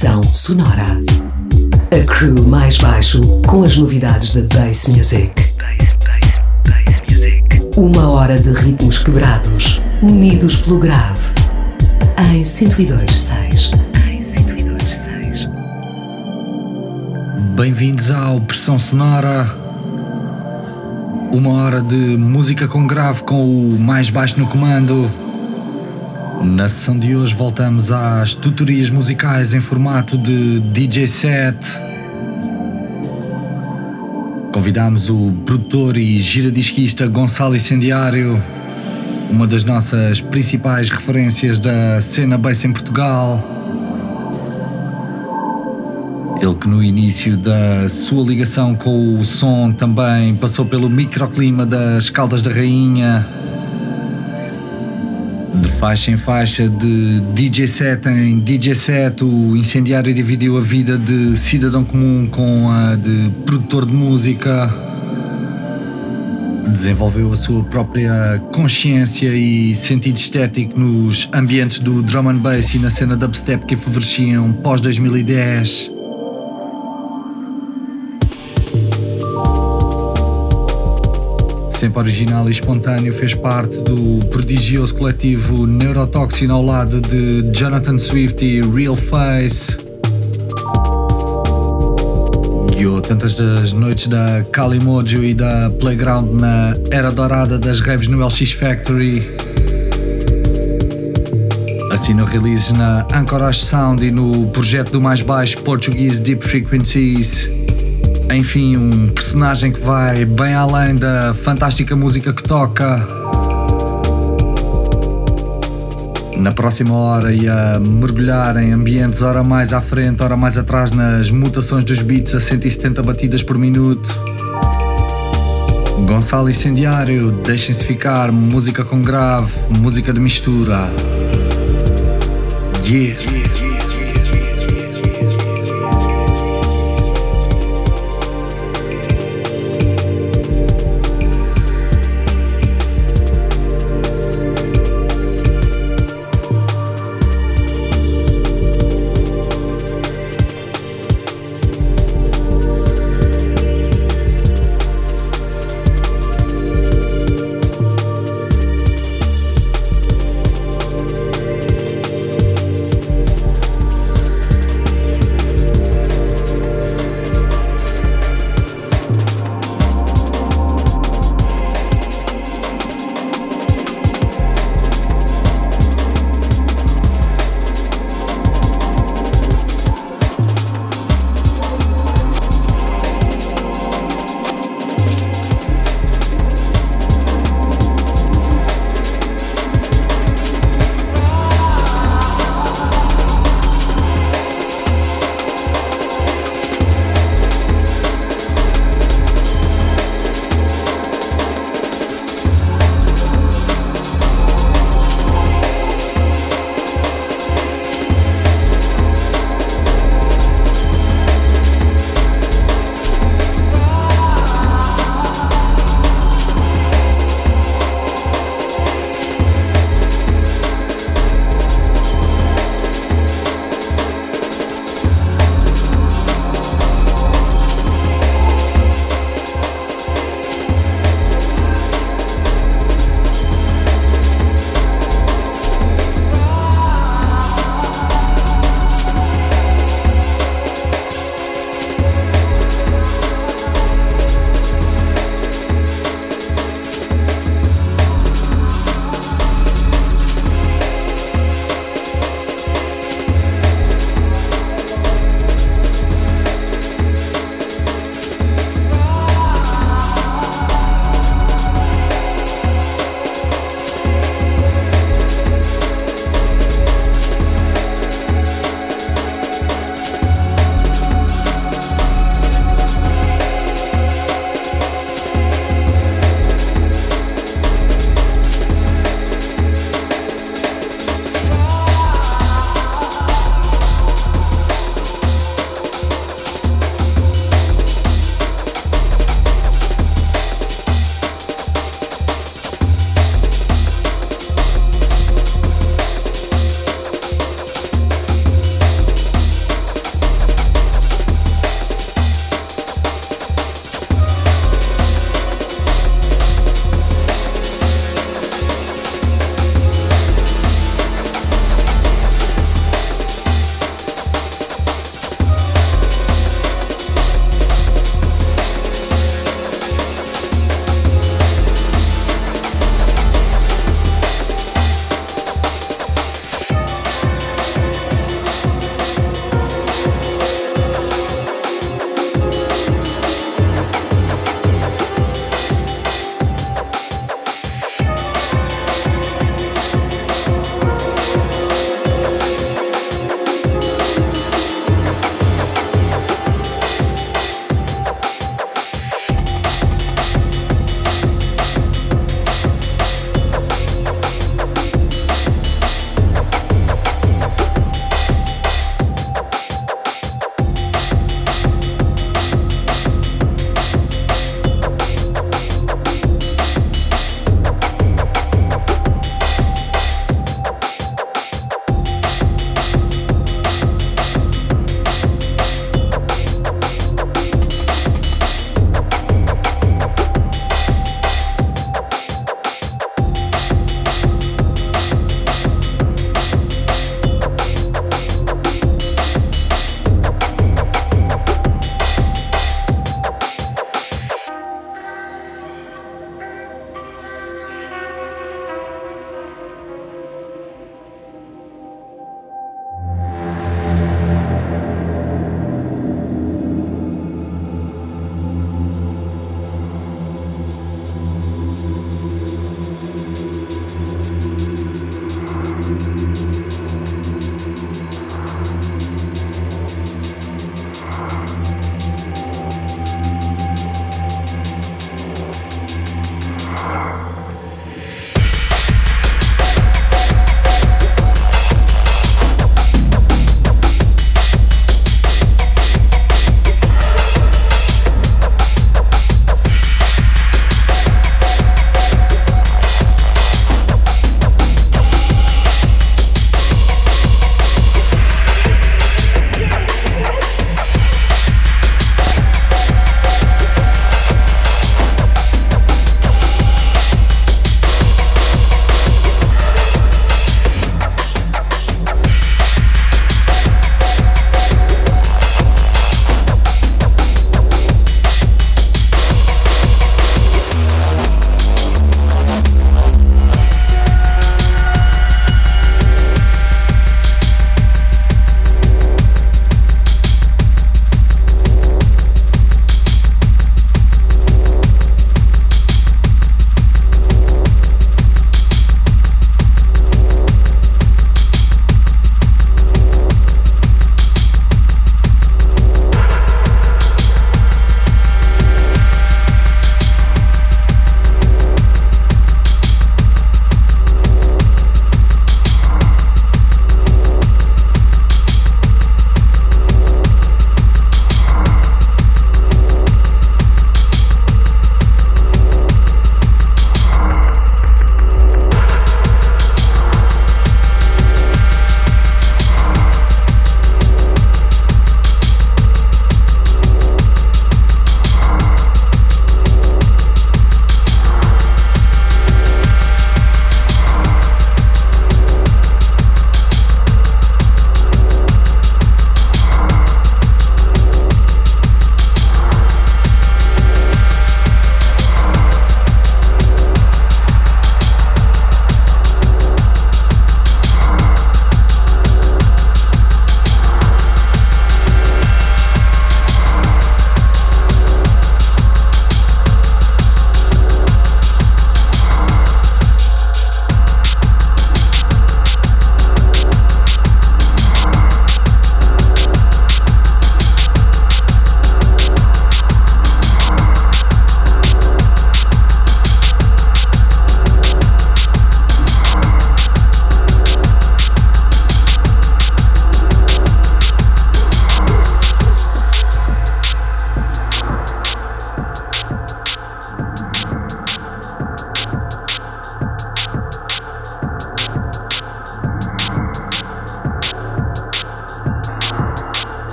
Estação Sonora. A crew mais baixo com as novidades da Bass Music. Uma hora de ritmos quebrados, unidos pelo grave. Em 102.6. Bem-vindos ao Pressão Sonora. Uma hora de música com grave com o mais baixo no comando. Na sessão de hoje voltamos às tutorias musicais em formato de DJ set. Convidamos o produtor e giradisquista Gonçalo Incendiário, uma das nossas principais referências da cena bass em Portugal. Ele que no início da sua ligação com o som também passou pelo microclima das Caldas da Rainha faixa em faixa, de DJ set em DJ set, o Incendiário dividiu a vida de cidadão comum com a de produtor de música. Desenvolveu a sua própria consciência e sentido estético nos ambientes do drum and bass e na cena dubstep que favoreciam pós-2010. Sempre original e espontâneo, fez parte do prodigioso coletivo Neurotoxin ao lado de Jonathan Swift e Real Face. Guiou tantas das noites da Kalimojo e da Playground na era dourada das raves no LX Factory. Assinou releases na Anchorage Sound e no projeto do mais baixo Portuguese Deep Frequencies. Enfim, um personagem que vai bem além da fantástica música que toca. Na próxima hora ia mergulhar em ambientes ora mais à frente, ora mais atrás nas mutações dos beats a 170 batidas por minuto. Gonçalo Incendiário, deixem-se ficar, música com grave, música de mistura. Yeah.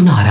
Estação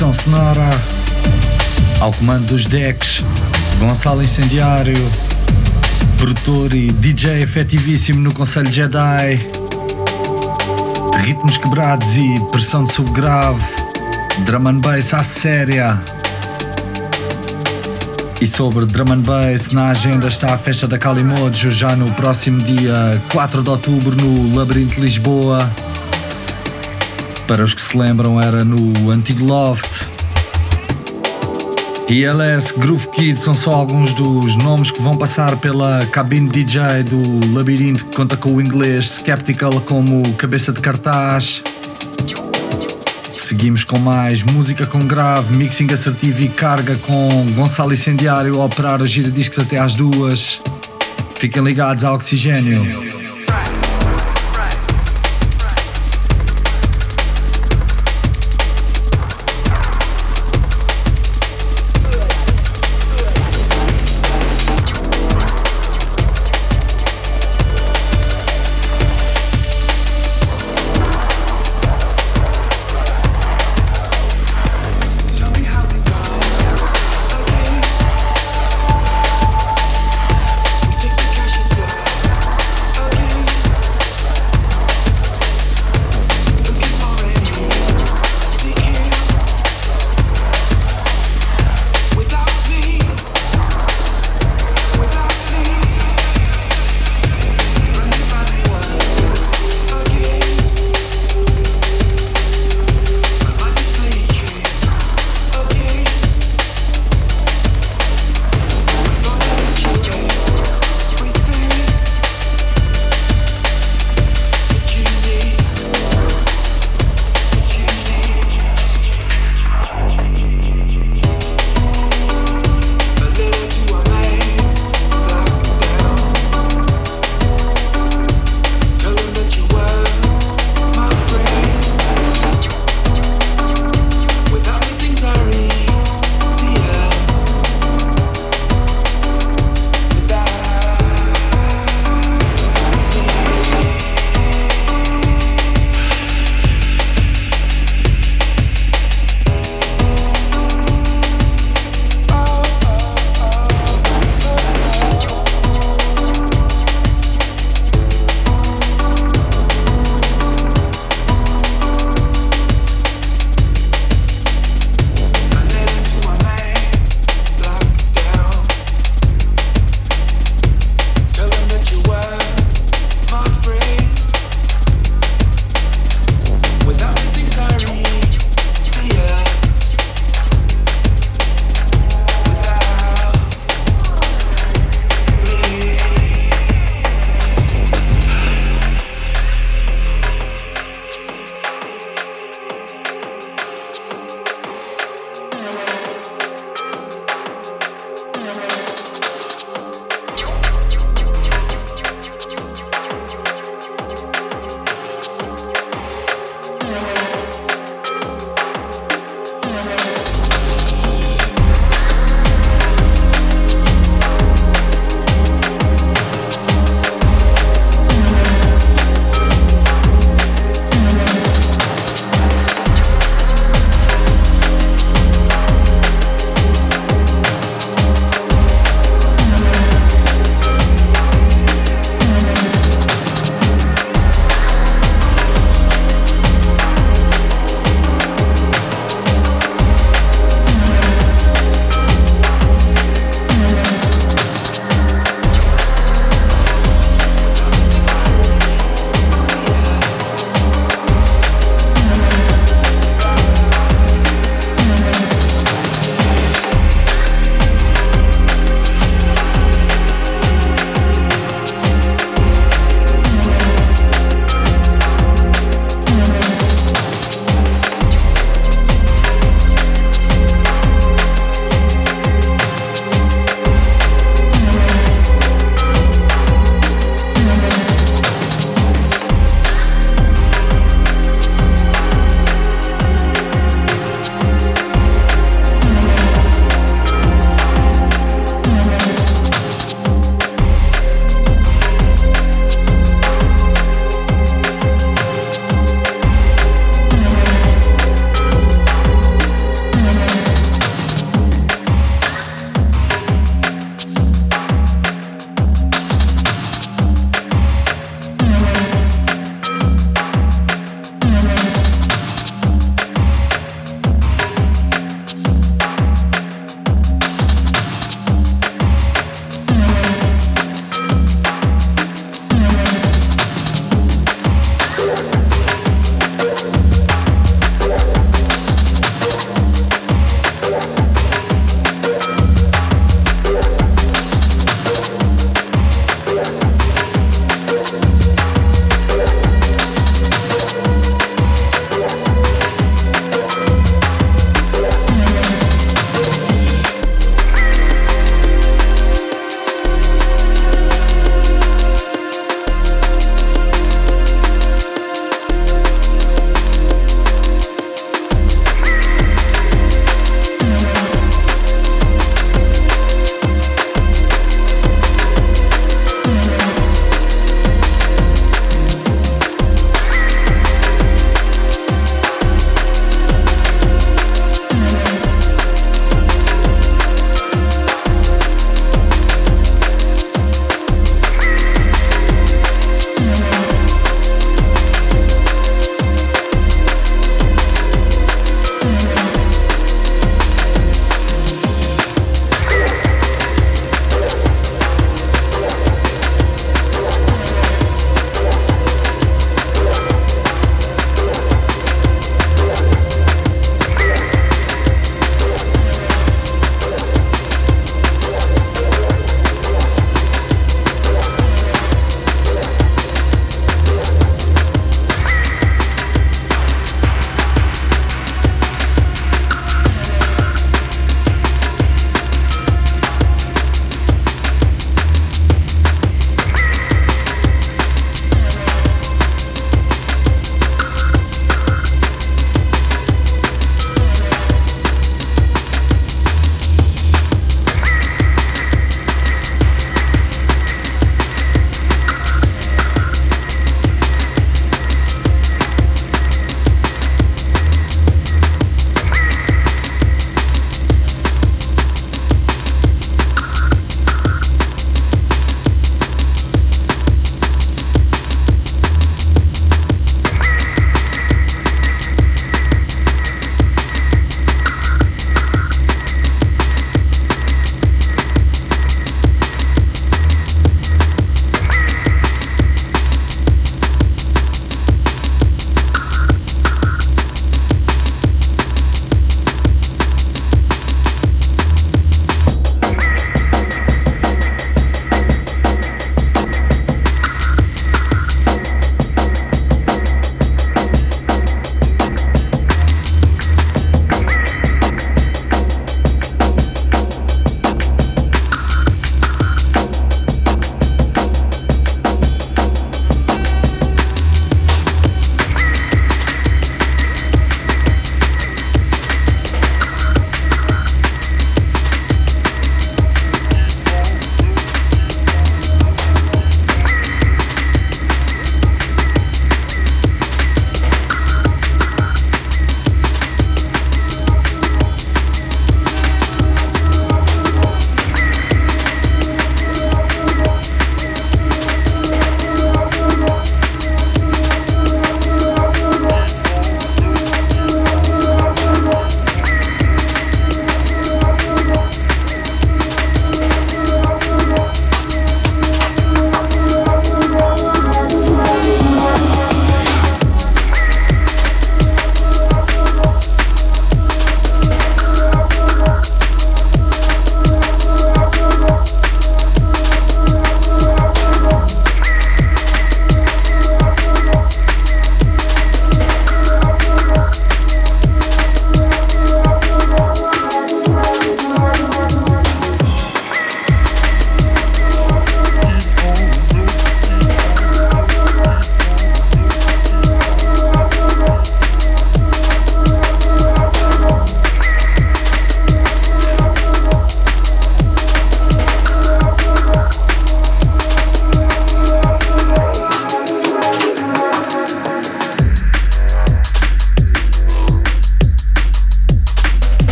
ouvir o Pressão Sonora ao comando dos decks, Gonçalo Incendiário, produtor e DJ efetivíssimo no Conselho Jedi, ritmos quebrados e pressão de subgrave, drum and bass à séria. E sobre drum and bass, na agenda está a festa da Calimojo já no próximo dia 4 de outubro no Labirinto Lisboa. Para os que se lembram, era no antigo Loft. ILS, Groove Kid são só alguns dos nomes que vão passar pela cabine DJ do Labirinto, que conta com o inglês Skeptical como cabeça de cartaz. Seguimos com mais música com grave, mixing assertivo e carga com Gonçalo Incendiário a operar os giradiscos até às duas. Fiquem ligados ao Oxigênio.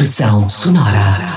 Pressão sonora.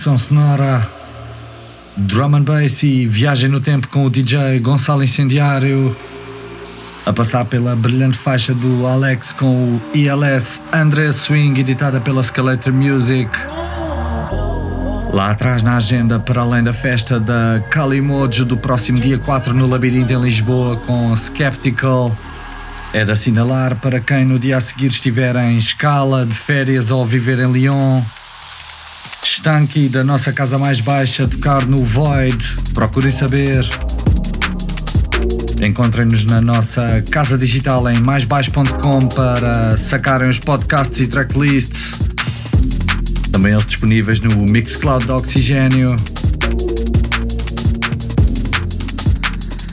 Pressão sonora, drum and bass e viagem no tempo com o DJ Gonçalo Incendiário. A passar pela brilhante faixa do Alex com o ELS André Swing, editada pela Skeletor Music. Lá atrás na agenda, para além da festa da Kalimojo do próximo dia 4 no Labirinto em Lisboa com Skeptical. É de assinalar para quem no dia a seguir estiver em escala, de férias ou viver em Lyon Stanky da nossa casa mais baixa tocar no Void. Procurem saber. Encontrem-nos na nossa casa digital em maisbaixo.com para sacarem os podcasts e tracklists. Também eles disponíveis no Mixcloud do Oxigênio.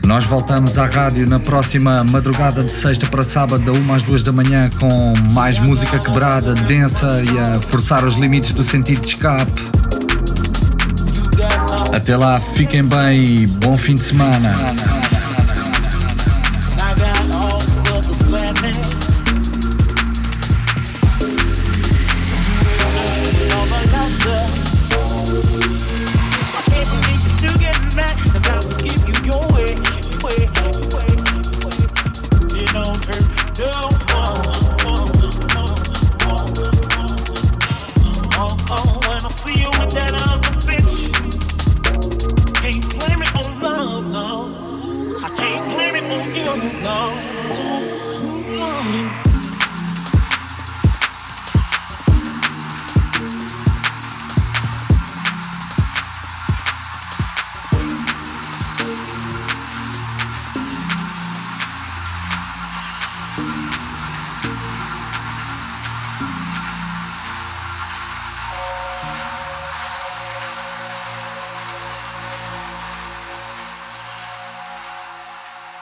Nós voltamos à rádio na próxima madrugada de sexta para sábado, da 1 às 2 da manhã, com mais música quebrada, densa e a forçar os limites do sentido de escape. Até lá, fiquem bem e bom fim de semana.